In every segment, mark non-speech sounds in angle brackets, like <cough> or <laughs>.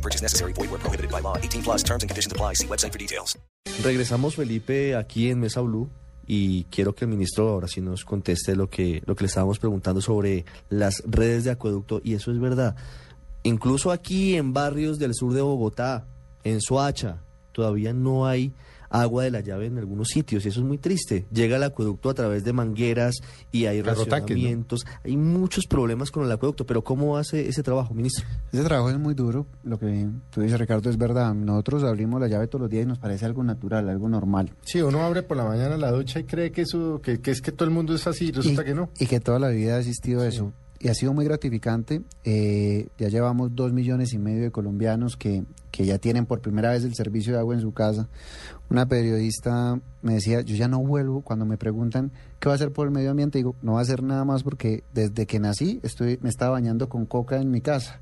No purchase necessary. Void where prohibited by law. 18 plus terms and conditions apply. See website for details. Regresamos, Felipe, aquí en Mesa Blue. Y quiero que el ministro ahora sí nos conteste lo que, lo que le estábamos preguntando sobre las redes de acueducto. Y eso es verdad. Incluso aquí en barrios del sur de Bogotá, en Soacha, todavía no hay agua de la llave en algunos sitios y eso es muy triste. Llega el acueducto a través de mangueras y hay Carrotanques, ¿no? racionamientos, hay muchos problemas con el acueducto, pero ¿cómo hace ese trabajo, ministro? Ese trabajo es muy duro, lo que tú dices Ricardo es verdad, nosotros abrimos la llave todos los días y nos parece algo natural, algo normal. Sí, uno abre por la mañana la ducha y cree que eso, que, que es que todo el mundo es así, resulta y, que no. Y que toda la vida ha existido eso. Y ha sido muy gratificante. Eh, ya llevamos dos millones y medio de colombianos que, que ya tienen por primera vez el servicio de agua en su casa. Una periodista me decía, yo ya no vuelvo cuando me preguntan qué va a hacer por el medio ambiente. Digo, no va a hacer nada más porque desde que nací estoy, me estaba bañando con coca en mi casa.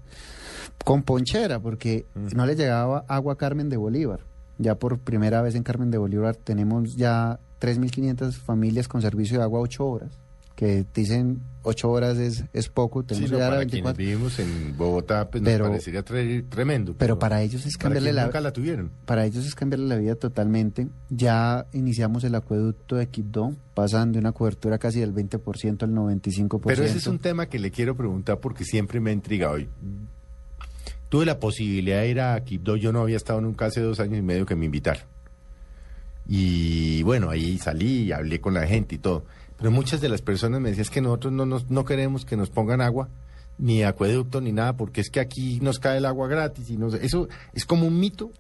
Con ponchera, porque no le llegaba agua a Carmen de Bolívar. Ya por primera vez en Carmen de Bolívar tenemos ya 3.500 familias con servicio de agua a 8 horas que dicen ocho horas es, es poco, tenemos Sí, no, que a para quienes 24. vivimos en Bogotá, pues Pero- nos parecería tre- tremendo. Pero para ellos es cambiarle la nunca la tuvieron. para ellos es cambiarle la vida totalmente. Ya iniciamos el acueducto de Quibdó, pasan de una cobertura casi del 20% al 95%. Pero ese es un tema que le quiero preguntar porque siempre me ha intrigado. Y Tuve la posibilidad de ir a Quibdó, yo no había estado nunca hace dos años y medio que me invitaron. Y bueno, ahí salí y hablé con la gente y todo. Pero muchas de las personas me decían es que nosotros no, nos, no queremos que nos pongan agua, ni acueducto, ni nada, porque es que aquí nos cae el agua gratis. y no sé. Eso es como un mito,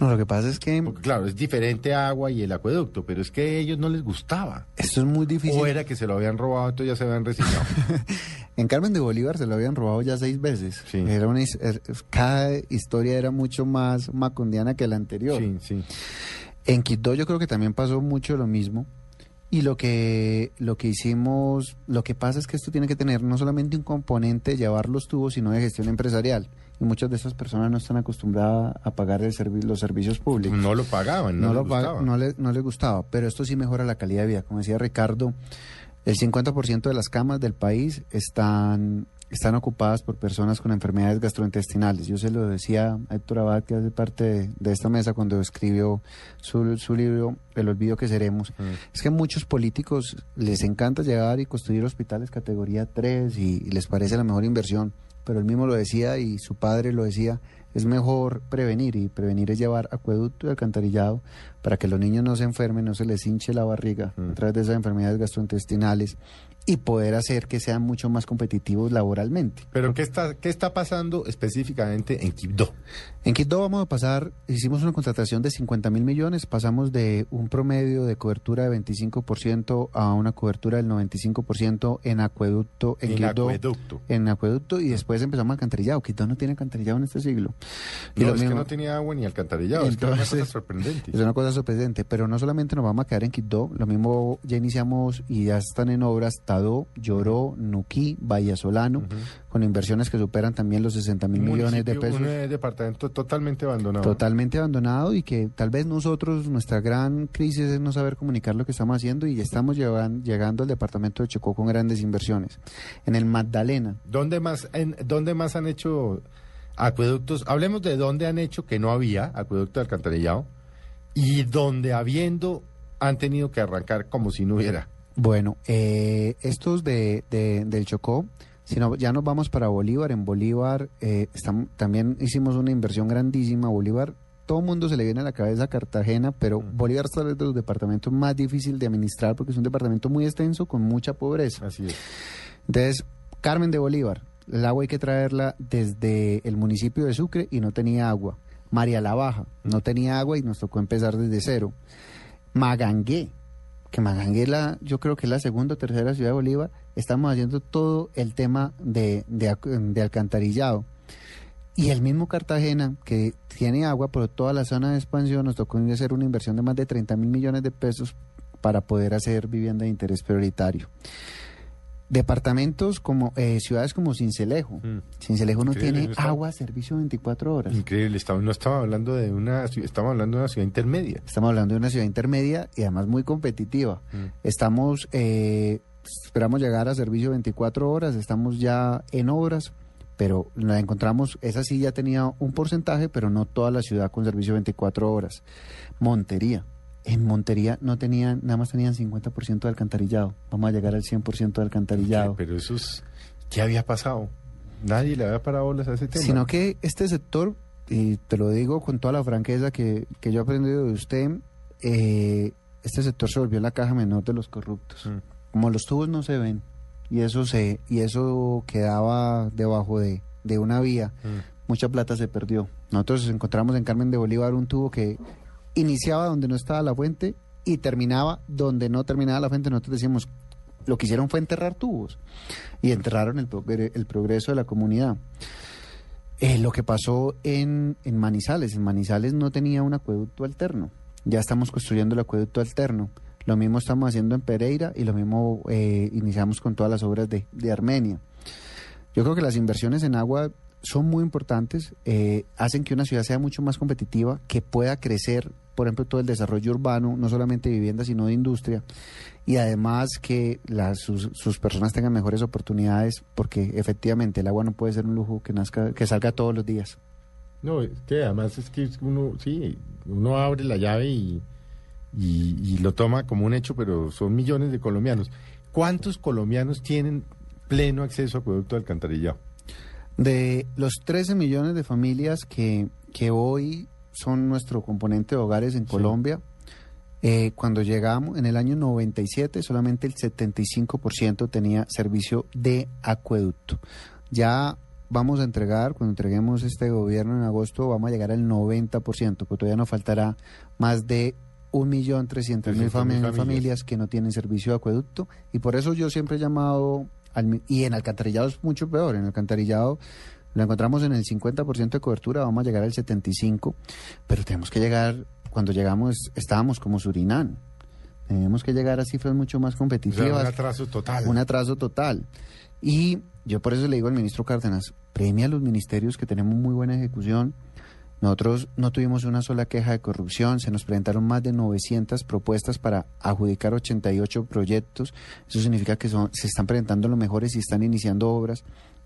No, lo que pasa es que porque claro, es diferente agua y el acueducto, pero es que a ellos no les gustaba. esto es muy difícil. O era que se lo habían robado, entonces ya se habían resignado. <laughs> En Carmen de Bolívar se lo habían robado ya seis veces. Sí. Era una, cada historia era mucho más macundiana que la anterior. sí, sí. En Quito yo creo que también pasó mucho lo mismo. Y lo que, lo que hicimos, lo que pasa es que esto tiene que tener no solamente un componente de llevar los tubos, sino de gestión empresarial. Y muchas de esas personas no están acostumbradas a pagar el servi- los servicios públicos. No lo pagaban, no, no, les lo gustaba. no, le- no les gustaba, pero esto sí mejora la calidad de vida. Como decía Ricardo, el 50% de las camas del país están, están ocupadas por personas con enfermedades gastrointestinales. Yo se lo decía a Héctor Abad, que hace parte de, de esta mesa, cuando escribió su, su libro El olvido que seremos. Mm. Es que a muchos políticos les encanta llegar y construir hospitales categoría 3 y, y les parece la mejor inversión, pero él mismo lo decía y su padre lo decía, es mejor prevenir y prevenir es llevar acueducto y alcantarillado para que los niños no se enfermen, no se les hinche la barriga Mm. a través de esas enfermedades gastrointestinales y poder hacer que sean mucho más competitivos laboralmente. Pero ¿qué está, ¿qué está pasando específicamente en Quibdó? En Quito vamos a pasar, hicimos una contratación de 50 mil millones, pasamos de un promedio de cobertura de 25% a una cobertura del 95% en acueducto, en, En Quibdó, acueducto. en acueducto y después empezamos alcantarillado. Quito no tiene alcantarillado en este siglo. Y No, lo es que mismo- no tenía agua ni alcantarillado, es que era una cosa Entonces, sorprendente. Es una cosa sorprendente, pero no solamente nos vamos a quedar en Quibdó, lo mismo ya iniciamos y ya están en obras Tadó, Lloró, Nuquí, Vallasolano, Ujú. con inversiones que superan también los 60 mil millones de pesos. Un eh, departamento totalmente abandonado. Totalmente abandonado y que tal vez nosotros, nuestra gran crisis es no saber comunicar lo que estamos haciendo y estamos llevan- llegando al departamento de Chocó con grandes inversiones. En el Magdalena, ¿Dónde más, en, ¿Dónde más han hecho acueductos? Hablemos de dónde han hecho que no había acueducto de alcantarillado y donde habiendo han tenido que arrancar como si no hubiera. bueno, eh, estos de, de- del Chocó, si no, ya nos vamos para Bolívar, en Bolívar eh, estamos, también hicimos una inversión grandísima, Bolívar, todo el mundo se le viene a la cabeza Cartagena, pero Bolívar es tal vez de los departamentos más difícil de administrar porque es un departamento muy extenso con mucha pobreza. Así es. Entonces, Carmen de Bolívar, el agua hay que traerla desde el municipio de Sucre y no tenía agua. María la Baja, no tenía agua y nos tocó empezar desde cero. Magangué, que Magangué la, yo creo que es la segunda o tercera ciudad de Bolívar, estamos haciendo todo el tema de, de alcantarillado. Y el mismo Cartagena, que tiene agua, pero toda la zona de expansión nos tocó hacer una inversión de más de 30 mil millones de pesos para poder hacer vivienda de interés prioritario. Departamentos como eh, ciudades como Cincelejo. Mm. Cincelejo no Increíble, tiene agua, servicio 24 horas. Increíble, estamos, no estamos hablando de una, estamos hablando de una ciudad intermedia. Estamos hablando de una ciudad intermedia y además muy competitiva. Mm. Estamos, eh, esperamos llegar a servicio 24 horas, estamos ya en obras, pero la encontramos, esa sí ya tenía un porcentaje, pero no toda la ciudad con servicio 24 horas. Montería. En Montería no tenían, nada más tenían 50% de alcantarillado. Vamos a llegar al 100% de alcantarillado. Pero eso es, ¿qué había pasado? Nadie le había parado bolas a ese tema. Sino que este sector, y te lo digo con toda la franqueza que, que yo he aprendido de usted, eh, este sector se volvió la caja menor de los corruptos. Mm. Como los tubos no se ven, y eso se, y eso quedaba debajo de, de una vía, Mm. mucha plata se perdió. Nosotros encontramos en Carmen de Bolívar un tubo que iniciaba donde no estaba la fuente y terminaba donde no terminaba la fuente. Nosotros decíamos, lo que hicieron fue enterrar tubos y enterraron el, el progreso de la comunidad. Eh, lo que pasó en, en Manizales, en Manizales no tenía un acueducto alterno. Ya estamos construyendo el acueducto alterno. Lo mismo estamos haciendo en Pereira y lo mismo eh, iniciamos con todas las obras de, de Armenia. Yo creo que las inversiones en agua son muy importantes, eh, hacen que una ciudad sea mucho más competitiva, que pueda crecer, por ejemplo, todo el desarrollo urbano, no solamente de vivienda, sino de industria, y además que las, sus, sus personas tengan mejores oportunidades, porque efectivamente el agua no puede ser un lujo que nazca, que salga todos los días. No, es que además es que uno, sí, uno abre la llave y, y, y lo toma como un hecho, pero son millones de colombianos. ¿Cuántos colombianos tienen pleno acceso a acueducto de alcantarillado? De los 13 millones de familias que, que hoy son nuestro componente de hogares en Colombia, eh, cuando llegamos en el año 97 solamente el 75% tenía servicio de acueducto. Ya vamos a entregar, cuando entreguemos este gobierno en agosto, vamos a llegar al 90%, porque todavía nos faltará más de 1.300.000 300.000 fami- familias. familias que no tienen servicio de acueducto y por eso yo siempre he llamado al y en alcantarillado es mucho peor en alcantarillado lo encontramos en el 50% de cobertura vamos a llegar al 75 pero tenemos que llegar cuando llegamos estábamos como Surinam tenemos que llegar a cifras mucho más O sea, competitivas un atraso total. un atraso total. Y yo por eso le digo al ministro Cárdenas, premia a los ministerios que tenemos muy buena ejecución. Nosotros no tuvimos una sola queja de corrupción, se nos presentaron más de 900 propuestas para adjudicar 88 proyectos. Eso significa que son, se están presentando los mejores y están iniciando obras.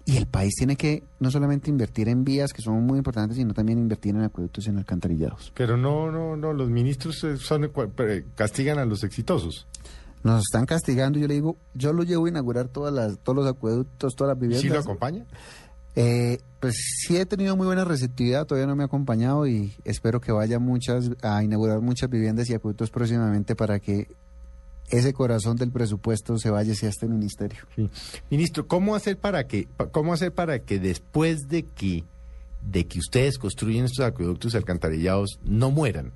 Y el país tiene que no solamente invertir en vías, que son muy importantes, sino también invertir en acueductos y en alcantarillados. Pero no, no, no, los ministros eh, son, eh, castigan a los exitosos. Nos están castigando, yo le digo, yo lo llevo a inaugurar todas las, todos los acueductos, todas las ¿Y viviendas. si lo acompaña? Eh, pues sí he tenido muy buena receptividad, todavía no me ha acompañado y espero que vaya muchas a inaugurar muchas viviendas y acueductos próximamente para que ese corazón del presupuesto se vaya hacia este ministerio. Ministro, ¿cómo hacer para que, cómo hacer para que después de que, de que ustedes construyen estos acueductos alcantarillados no mueran?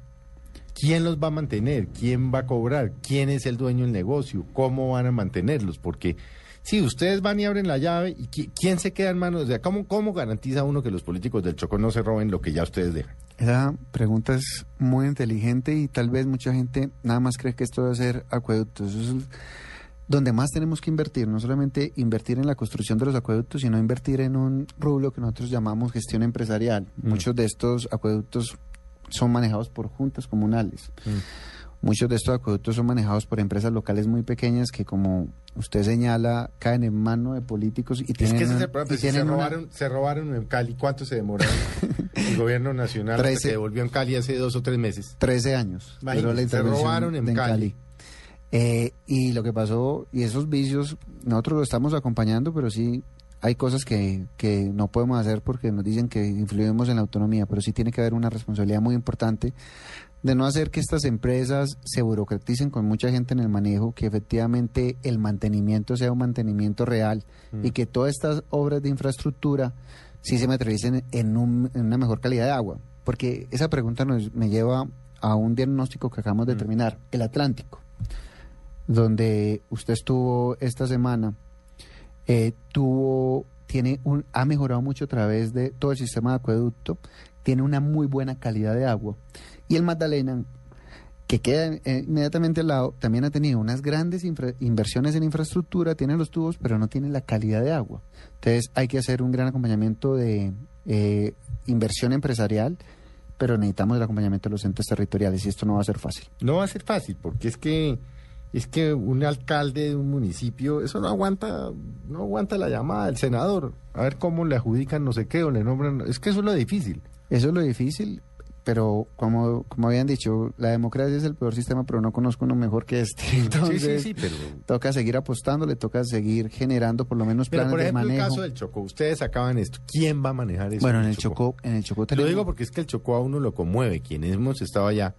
¿Quién los va a mantener? ¿Quién va a cobrar? ¿Quién es el dueño del negocio? ¿Cómo van a mantenerlos? Porque si ustedes van y abren la llave, ¿y qui- quién se queda en manos? O ¿cómo, ¿cómo garantiza uno que los políticos del Chocó no se roben lo que ya ustedes dejan? Esa pregunta es muy inteligente y tal vez mucha gente nada más cree que esto debe ser acueductos. Eso es donde más tenemos que invertir, no solamente invertir en la construcción de los acueductos, sino invertir en un rublo que nosotros llamamos gestión empresarial. Muchos de estos acueductos son manejados por juntas comunales. Muchos de estos acueductos son manejados por empresas locales muy pequeñas que, como usted señala, caen en mano de políticos y Es tienen, que ese es el problema. pues, si se, una- robaron, se robaron en Cali, ¿cuánto se demoraron? <laughs> el gobierno nacional Trece. que devolvió en Cali hace dos o tres meses. 13 años. La se robaron en Cali. Eh, y lo que pasó, y esos vicios, nosotros lo estamos acompañando, pero sí hay cosas que, que no podemos hacer porque nos dicen que influimos en la autonomía, pero sí tiene que haber una responsabilidad muy importante de no hacer que estas empresas se burocraticen con mucha gente en el manejo, que efectivamente el mantenimiento sea un mantenimiento real y que todas estas obras de infraestructura sí se materialicen en, un- en una mejor calidad de agua. Porque esa pregunta nos, me lleva a un diagnóstico que acabamos de terminar, el Atlántico, donde usted estuvo esta semana, eh, tuvo tiene un, ha mejorado mucho a través de todo el sistema de acueducto, tiene una muy buena calidad de agua. Y el Magdalena, que queda eh, inmediatamente al lado, también ha tenido unas grandes inversiones en infraestructura, tiene los tubos, pero no tiene la calidad de agua. Entonces hay que hacer un gran acompañamiento de eh, inversión empresarial, pero necesitamos el acompañamiento de los entes territoriales y esto no va a ser fácil. No va a ser fácil, porque es que es que un alcalde de un municipio, eso no aguanta, no aguanta la llamada del senador, a ver cómo le adjudican no sé qué o le nombran, es que eso es lo difícil. Eso es lo difícil, pero como, como habían dicho, la democracia es el peor sistema, pero no conozco uno mejor que este. Entonces, sí, sí, sí, pero toca seguir apostando, le toca seguir generando por lo menos Pero planes por ejemplo de el manejo. caso del Chocó, ustedes acaban esto, ¿quién va a manejar eso? bueno, en el Chocó, en el Chocó Lo tenemos- digo porque es que el Chocó a uno lo conmueve, quienes hemos estado allá,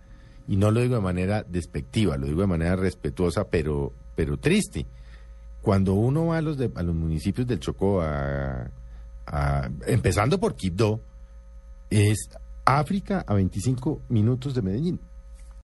y no lo digo de manera despectiva, lo digo de manera respetuosa, pero, pero triste. Cuando uno va a los, de- a los municipios del Chocó, a, a- empezando por Quibdó, es África a 25 minutos de Medellín.